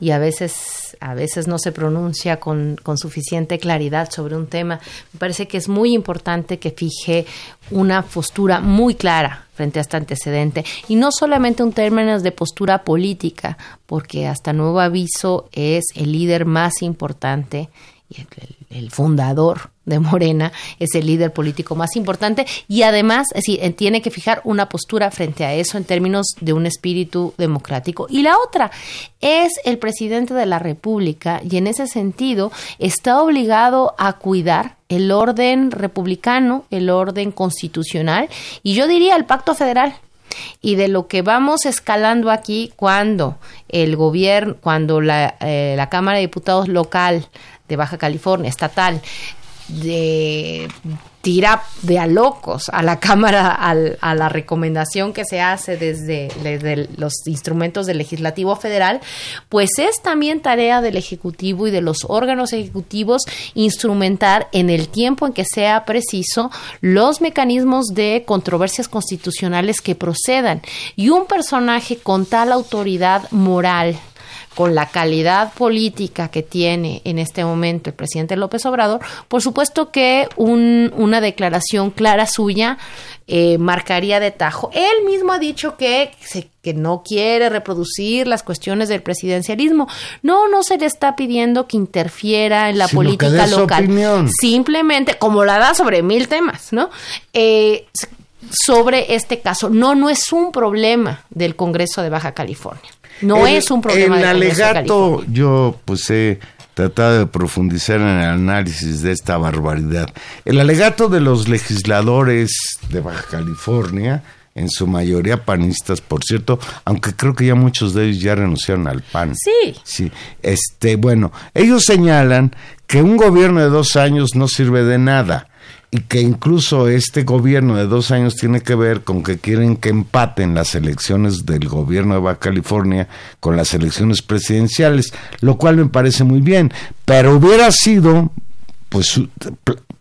y a veces, a veces no se pronuncia con, suficiente claridad sobre un tema. Me parece que es muy importante que fije una postura muy clara frente a este antecedente y no solamente en términos de postura política, porque hasta nuevo aviso es el líder más importante el, fundador de Morena es el líder político más importante y además tiene que fijar una postura frente a eso en términos de un espíritu democrático. Y la otra es el presidente de la República y en ese sentido está obligado a cuidar el orden republicano, el orden constitucional y yo diría el pacto federal y de lo que vamos escalando aquí cuando el gobierno, cuando la, eh, la Cámara de Diputados local de Baja California, estatal, de tira de a locos a la Cámara, a la recomendación que se hace desde, desde, los instrumentos del Legislativo Federal, pues es también tarea del Ejecutivo y de los órganos ejecutivos instrumentar en el tiempo en que sea preciso los mecanismos de controversias constitucionales que procedan. Y un personaje con tal autoridad moral, con la calidad política que tiene en este momento el presidente López Obrador, por supuesto que una declaración clara suya eh, marcaría de tajo. Él mismo ha dicho que, que no quiere reproducir las cuestiones del presidencialismo. No, no se le está pidiendo que interfiera en la política local. Simplemente, como la da sobre mil temas, ¿no? Eh, sobre este caso. No, no es un problema del Congreso de Baja California. No es un problema. El alegato, yo pues he tratado de profundizar en el análisis de esta barbaridad. El alegato de los legisladores de Baja California, en su mayoría panistas, por cierto, aunque creo que ya muchos de ellos ya renunciaron al PAN. Sí. Sí. Este, bueno, ellos señalan que un gobierno de dos años no sirve de nada y que incluso este gobierno de dos años tiene que ver con que quieren que empaten las elecciones del gobierno de Baja California con las elecciones presidenciales, lo cual me parece muy bien, pero hubiera sido pues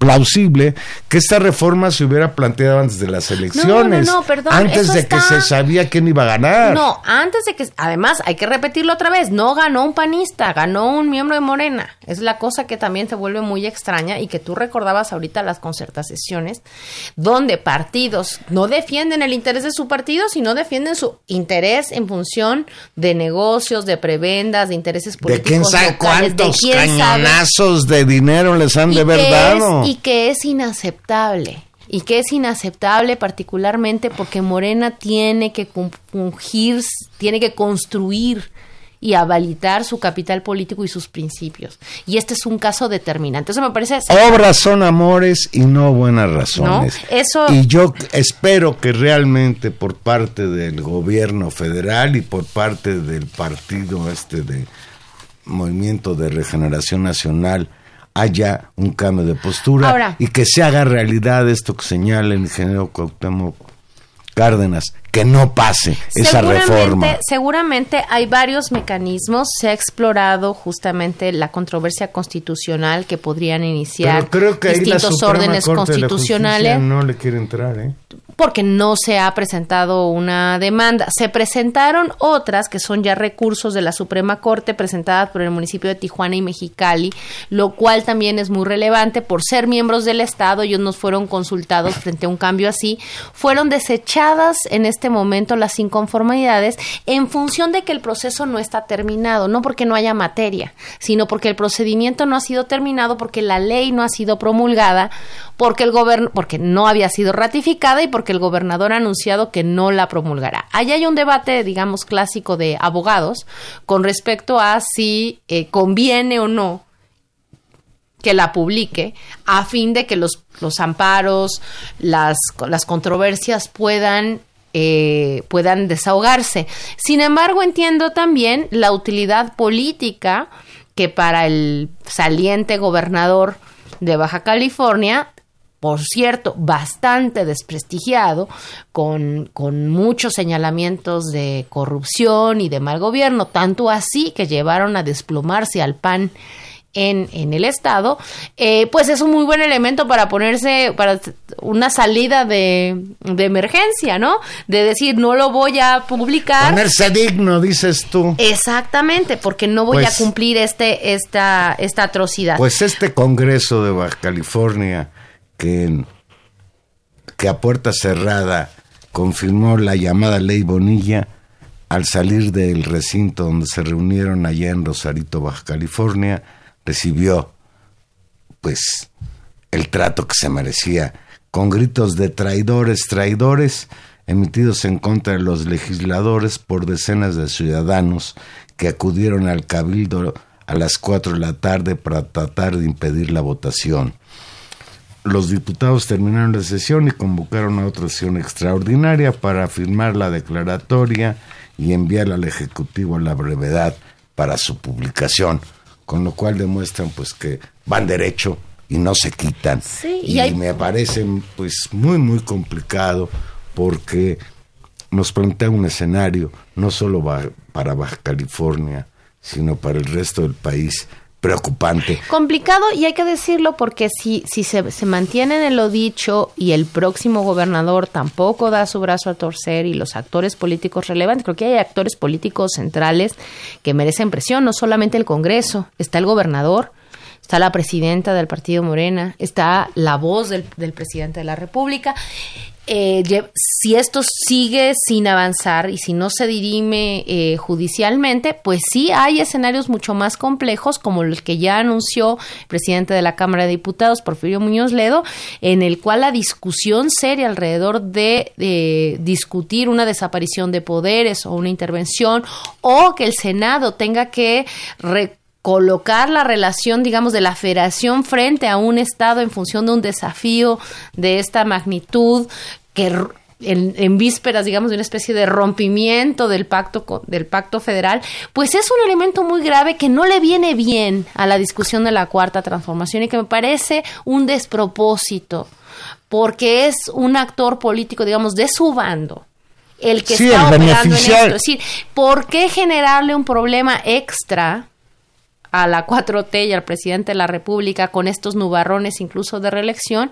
plausible que esta reforma se hubiera planteado antes de las elecciones. No, no, perdón, antes de que se sabía quién iba a ganar. No, antes de que, además, hay que repetirlo otra vez, no ganó un panista, ganó un miembro de Morena. Es la cosa que también se vuelve muy extraña y que tú recordabas ahorita las concertaciones, donde partidos no defienden el interés de su partido, sino defienden su interés en función de negocios, de prebendas, de intereses políticos. De quién sabe cuántos cañonazos de dinero les han de haber dado y que es inaceptable y que es inaceptable particularmente porque Morena tiene que fungir, tiene que construir y avalitar su capital político y sus principios. Y este es un caso determinante. Eso me parece... Obras son amores y no buenas razones. Eso... Y yo espero que realmente por parte del gobierno federal y por parte del partido este de Movimiento de Regeneración Nacional, haya un cambio de postura y que se haga realidad esto que señala el ingeniero Cuauhtémoc Cárdenas, que no pase esa reforma. Seguramente hay varios mecanismos, se ha explorado justamente la controversia constitucional que podrían iniciar creo que distintos órdenes constitucionales. no le quiere entrar, ¿eh? Porque no se ha presentado una demanda. Se presentaron otras que son ya recursos de la Suprema Corte presentadas por el municipio de Tijuana y Mexicali, lo cual también es muy relevante por ser miembros del Estado, ellos nos fueron consultados frente a un cambio así, fueron desechadas en este momento las inconformidades en función de que el proceso no está terminado, no porque no haya materia, sino porque el procedimiento no ha sido terminado, porque la ley no ha sido promulgada, porque el gobierno, porque no había sido ratificada y porque el gobernador ha anunciado que no la promulgará. Allá hay un debate, digamos, clásico de abogados con respecto a si eh, conviene o no que la publique a fin de que los, los amparos, las, las controversias puedan eh, puedan desahogarse. Sin embargo, entiendo también la utilidad política que para el saliente gobernador de Baja California por cierto, bastante desprestigiado, con, con, muchos señalamientos de corrupción y de mal gobierno, tanto así que llevaron a desplomarse al PAN en, en el Estado, eh, pues es un muy buen elemento para ponerse, para una salida de, de, emergencia, ¿no? De decir, no lo voy a publicar. Ponerse digno, dices tú. Exactamente, porque no voy a pues cumplir este, esta, esta atrocidad. Pues este Congreso de Baja California, que, que a puerta cerrada confirmó la llamada ley Bonilla, al salir del recinto donde se reunieron allá en Rosarito, Baja California, recibió pues el trato que se merecía, con gritos de traidores, traidores, emitidos en contra de los legisladores por decenas de ciudadanos que acudieron al cabildo a las cuatro de la tarde para tratar de impedir la votación. Los diputados terminaron la sesión y convocaron a otra sesión extraordinaria para firmar la declaratoria y enviarla al Ejecutivo a la brevedad para su publicación con lo cual demuestran pues que van derecho y no se quitan. y, me parece pues muy muy complicado porque nos plantea un escenario no solo para Baja California, sino para el resto del país preocupante. Complicado y hay que decirlo porque si, si se, se mantiene en lo dicho y el próximo gobernador tampoco da su brazo a torcer y los actores políticos relevantes, creo que hay actores políticos centrales que merecen presión, no solamente el Congreso, está el gobernador, está la presidenta del partido Morena, está la voz del, del presidente de la República eh, si esto sigue sin avanzar y si no se dirime eh, judicialmente, pues sí hay escenarios mucho más complejos, como el que ya anunció el presidente de la Cámara de Diputados, Porfirio Muñoz Ledo, en el cual la discusión seria alrededor de, de discutir una desaparición de poderes o una intervención, o que el Senado tenga que colocar la relación, digamos, de la federación frente a un Estado en función de un desafío de esta magnitud que en, vísperas, digamos, de una especie de rompimiento del pacto, del pacto federal, pues es un elemento muy grave que no le viene bien a la discusión de la cuarta transformación y que me parece un despropósito, porque es un actor político, digamos, de su bando el que está operando en esto. Es decir, ¿por qué generarle un problema extra a la 4T y al presidente de la República con estos nubarrones incluso de reelección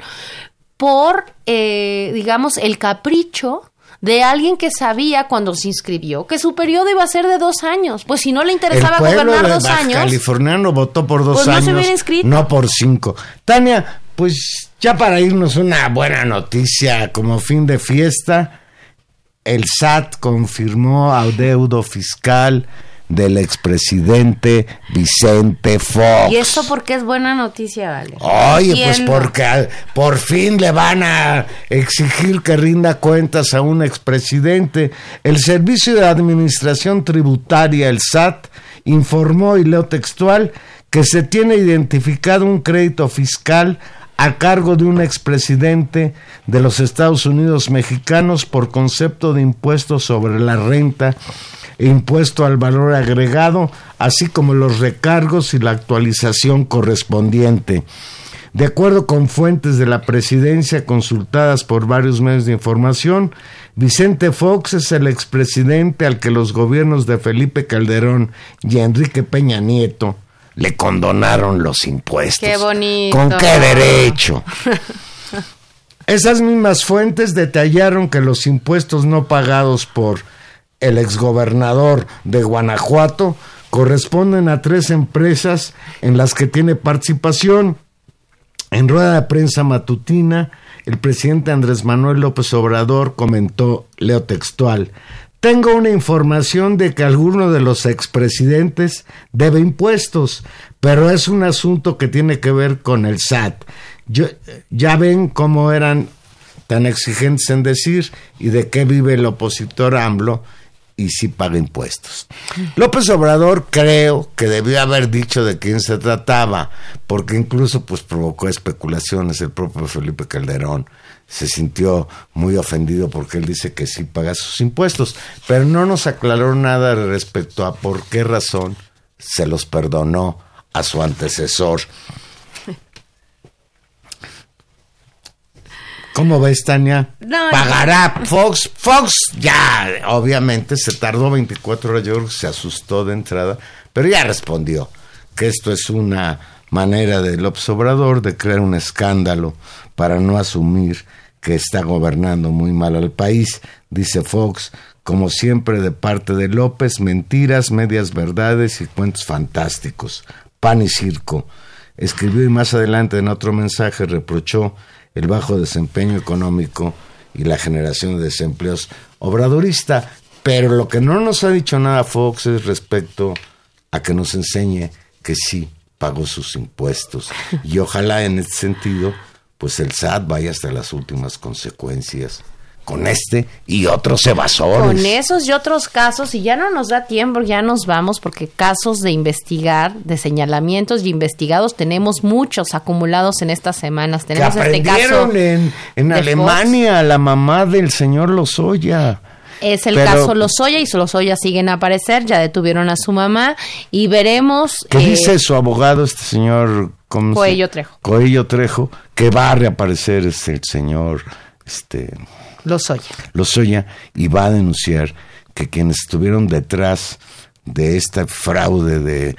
por, eh, digamos, el capricho de alguien que sabía cuando se inscribió que su periodo iba a ser de dos años. Pues si no le interesaba gobernar dos años. californiano votó por dos pues años. No se inscrito. No por cinco. Tania, pues ya para irnos una buena noticia como fin de fiesta. El SAT confirmó adeudo fiscal del expresidente Vicente Fox. ¿Y esto porque es buena noticia, Vale? Oye, pues porque por fin le van a exigir que rinda cuentas a un expresidente. El Servicio de Administración Tributaria, el SAT, informó, y leo textual, que se tiene identificado un crédito fiscal a cargo de un expresidente de los Estados Unidos mexicanos por concepto de impuesto sobre la renta impuesto al valor agregado, así como los recargos y la actualización correspondiente. De acuerdo con fuentes de la presidencia consultadas por varios medios de información, Vicente Fox es el expresidente al que los gobiernos de Felipe Calderón y Enrique Peña Nieto le condonaron los impuestos. Qué bonito. ¿Con qué derecho? Esas mismas fuentes detallaron que los impuestos no pagados por el exgobernador de Guanajuato corresponden a tres empresas en las que tiene participación. En rueda de prensa matutina, el presidente Andrés Manuel López Obrador comentó, leo textual, tengo una información de que alguno de los expresidentes debe impuestos, pero es un asunto que tiene que ver con el SAT. ya ven cómo eran tan exigentes en decir y de qué vive el opositor AMLO y si paga impuestos. López Obrador creo que debió haber dicho de quién se trataba, porque incluso pues provocó especulaciones el propio Felipe Calderón se sintió muy ofendido porque él dice que sí paga sus impuestos, pero no nos aclaró nada respecto a por qué razón se los perdonó a su antecesor. ¿Cómo ves, Tania? Pagará Fox. Fox ya, obviamente, se tardó 24 horas, yo creo que se asustó de entrada, pero ya respondió que esto es una manera del observador de crear un escándalo para no asumir que está gobernando muy mal al país, dice Fox, como siempre de parte de López, mentiras, medias verdades y cuentos fantásticos, pan y circo. Escribió y más adelante en otro mensaje reprochó el bajo desempeño económico y la generación de desempleos obradorista, pero lo que no nos ha dicho nada Fox es respecto a que nos enseñe que sí pagó sus impuestos. Y ojalá en este sentido pues el SAT vaya hasta las últimas consecuencias con este y otros evasores. Con esos y otros casos, y ya no nos da tiempo, ya nos vamos, porque casos de investigar, de señalamientos y investigados, tenemos muchos acumulados en estas semanas. Tenemos este caso. En, en Alemania, la mamá del señor Lozoya. Es el caso Lozoya y Lozoya siguen a aparecer, ya detuvieron a su mamá y veremos. ¿Qué dice eh, su abogado, este señor Coello Trejo. Coello Trejo, que va a reaparecer es el señor este Lozoya. Lozoya y va a denunciar que quienes estuvieron detrás de este fraude de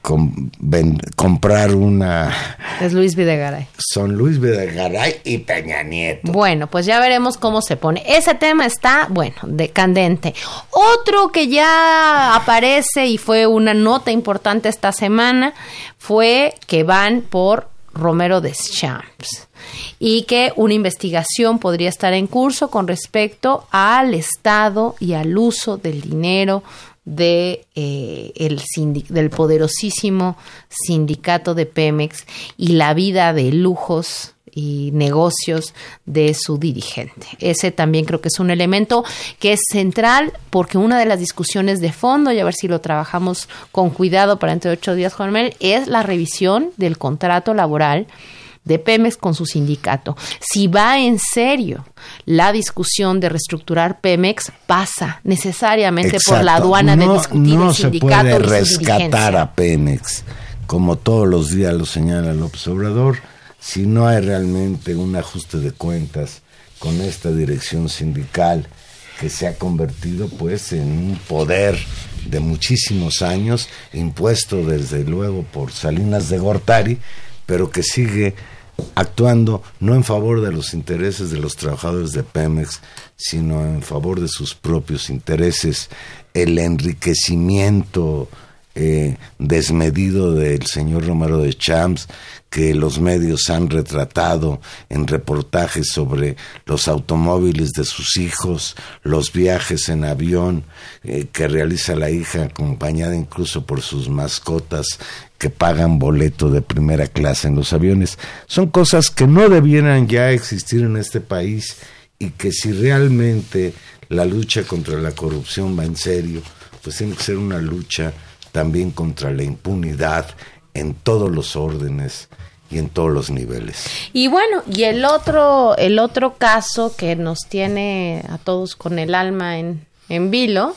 comprar una... Es Luis Videgaray. Son Luis Videgaray y Peña Nieto. Bueno, pues ya veremos cómo se pone. Ese tema está, bueno, decandente. Otro que ya aparece y fue una nota importante esta semana fue que van por Romero Deschamps y que una investigación podría estar en curso con respecto al Estado y al uso del dinero de, eh, el del poderosísimo sindicato de Pemex y la vida de lujos y negocios de su dirigente. Ese también creo que es un elemento que es central porque una de las discusiones de fondo, y a ver si lo trabajamos con cuidado para entre ocho días, Juan Manuel, es la revisión del contrato laboral de Pemex con su sindicato. Si va en serio la discusión de reestructurar Pemex, pasa necesariamente por la aduana de discutir no el sindicato. No se puede rescatar a Pemex, como todos los días lo señala López Obrador, si no hay realmente un ajuste de cuentas con esta dirección sindical que se ha convertido pues en un poder de muchísimos años, impuesto desde luego por Salinas de Gortari, pero que sigue actuando no en favor de los intereses de los trabajadores de Pemex, sino en favor de sus propios intereses, el enriquecimiento eh, desmedido del señor Romero de Champs, que los medios han retratado en reportajes sobre los automóviles de sus hijos, los viajes en avión eh, que realiza la hija acompañada incluso por sus mascotas que pagan boleto de primera clase en los aviones. Son cosas que no debieran ya existir en este país y que si realmente la lucha contra la corrupción va en serio, pues tiene que ser una lucha también contra la impunidad en todos los órdenes y en todos los niveles. Y bueno, y el otro, el otro caso que nos tiene a todos con el alma en, en vilo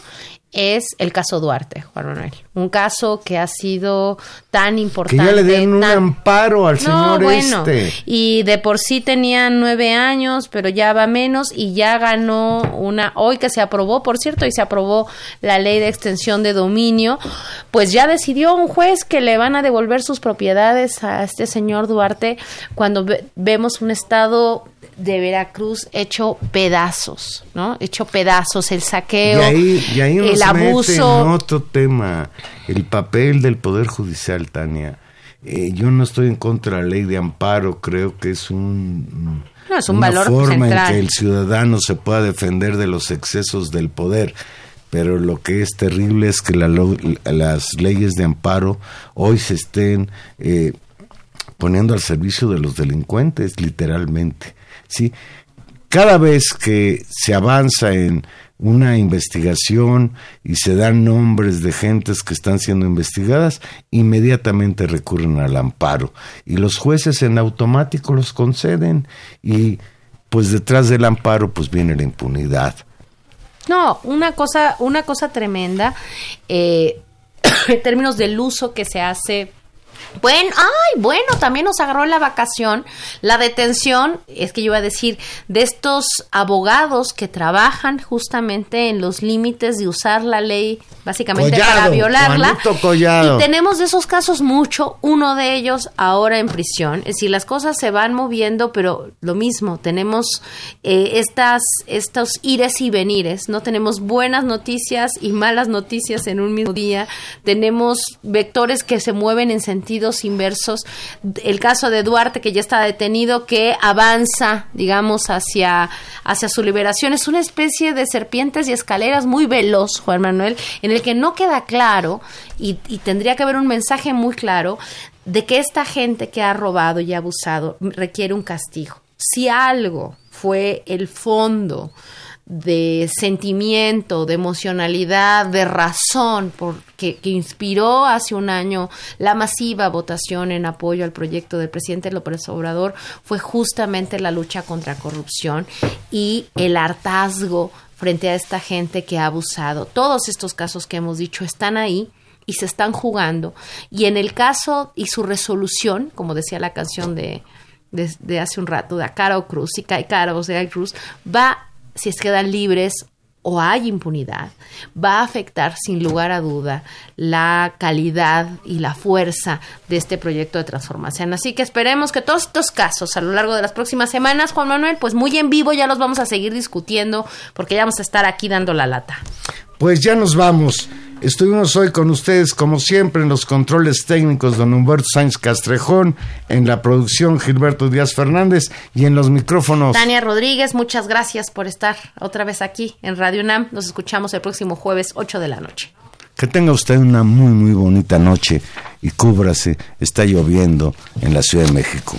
es el caso Duarte, Juan Manuel. Un caso que ha sido tan importante. Que ya le dieron un amparo al señor este. Y de por sí tenía nueve años, pero ya va menos y ya ganó una. Hoy que se aprobó, por cierto, y se aprobó la ley de extensión de dominio, pues ya decidió un juez que le van a devolver sus propiedades a este señor Duarte cuando vemos un estado de Veracruz hecho pedazos, ¿no? Hecho pedazos, el saqueo, y ahí, y ahí nos el abuso. en otro tema, el papel del Poder Judicial, Tania. Eh, yo no estoy en contra de la ley de amparo, creo que es un, No, es un una valor forma central. en que el ciudadano se pueda defender de los excesos del poder. Pero lo que es terrible es que la las leyes de amparo hoy se estén eh, poniendo al servicio de los delincuentes, literalmente. ¿Sí? Cada vez que se avanza en una investigación y se dan nombres de gentes que están siendo investigadas, inmediatamente recurren al amparo. Y los jueces en automático los conceden y pues detrás del amparo pues viene la impunidad. No, una cosa, una cosa tremenda eh, en términos del uso que se hace. Bueno, ay, bueno, también nos agarró la vacación, la detención, es que yo iba a decir, de estos abogados que trabajan justamente en los límites de usar la ley, básicamente para violarla. Y tenemos de esos casos mucho, uno de ellos ahora en prisión. Es decir, las cosas se van moviendo, pero lo mismo, tenemos eh, estas, estos ires y venires, ¿no? Tenemos buenas noticias y malas noticias en un mismo día, tenemos vectores que se mueven en inversos. El caso de Duarte, que ya está detenido, que avanza, digamos, hacia, hacia su liberación, es una especie de serpientes y escaleras muy veloz, Juan Manuel, en el que no queda claro y tendría que haber un mensaje muy claro de que esta gente que ha robado y abusado requiere un castigo. Si algo fue el fondo de sentimiento, de emocionalidad, de razón, porque que inspiró hace un año la masiva votación en apoyo al proyecto del presidente López Obrador, fue justamente la lucha contra corrupción y el hartazgo frente a esta gente que ha abusado. Todos estos casos que hemos dicho están ahí y se están jugando. Y en el caso y su resolución, como decía la canción de, de, hace un rato, de Caro Cruz, cae Caro sea Cruz, va, si es quedan libres o hay impunidad, va a afectar sin lugar a duda la calidad y la fuerza de este proyecto de transformación. Así que esperemos que todos estos casos a lo largo de las próximas semanas, Juan Manuel, pues muy en vivo ya los vamos a seguir discutiendo porque ya vamos a estar aquí dando la lata. Pues ya nos vamos. Estuvimos hoy con ustedes, como siempre, en los controles técnicos, don Humberto Sáenz Castrejón, en la producción Gilberto Díaz Fernández y en los micrófonos. Tania Rodríguez, muchas gracias por estar otra vez aquí en Radio UNAM. Nos escuchamos el próximo jueves 8 de la noche. Que tenga usted una muy, muy bonita noche y cúbrase. Está lloviendo en la Ciudad de México.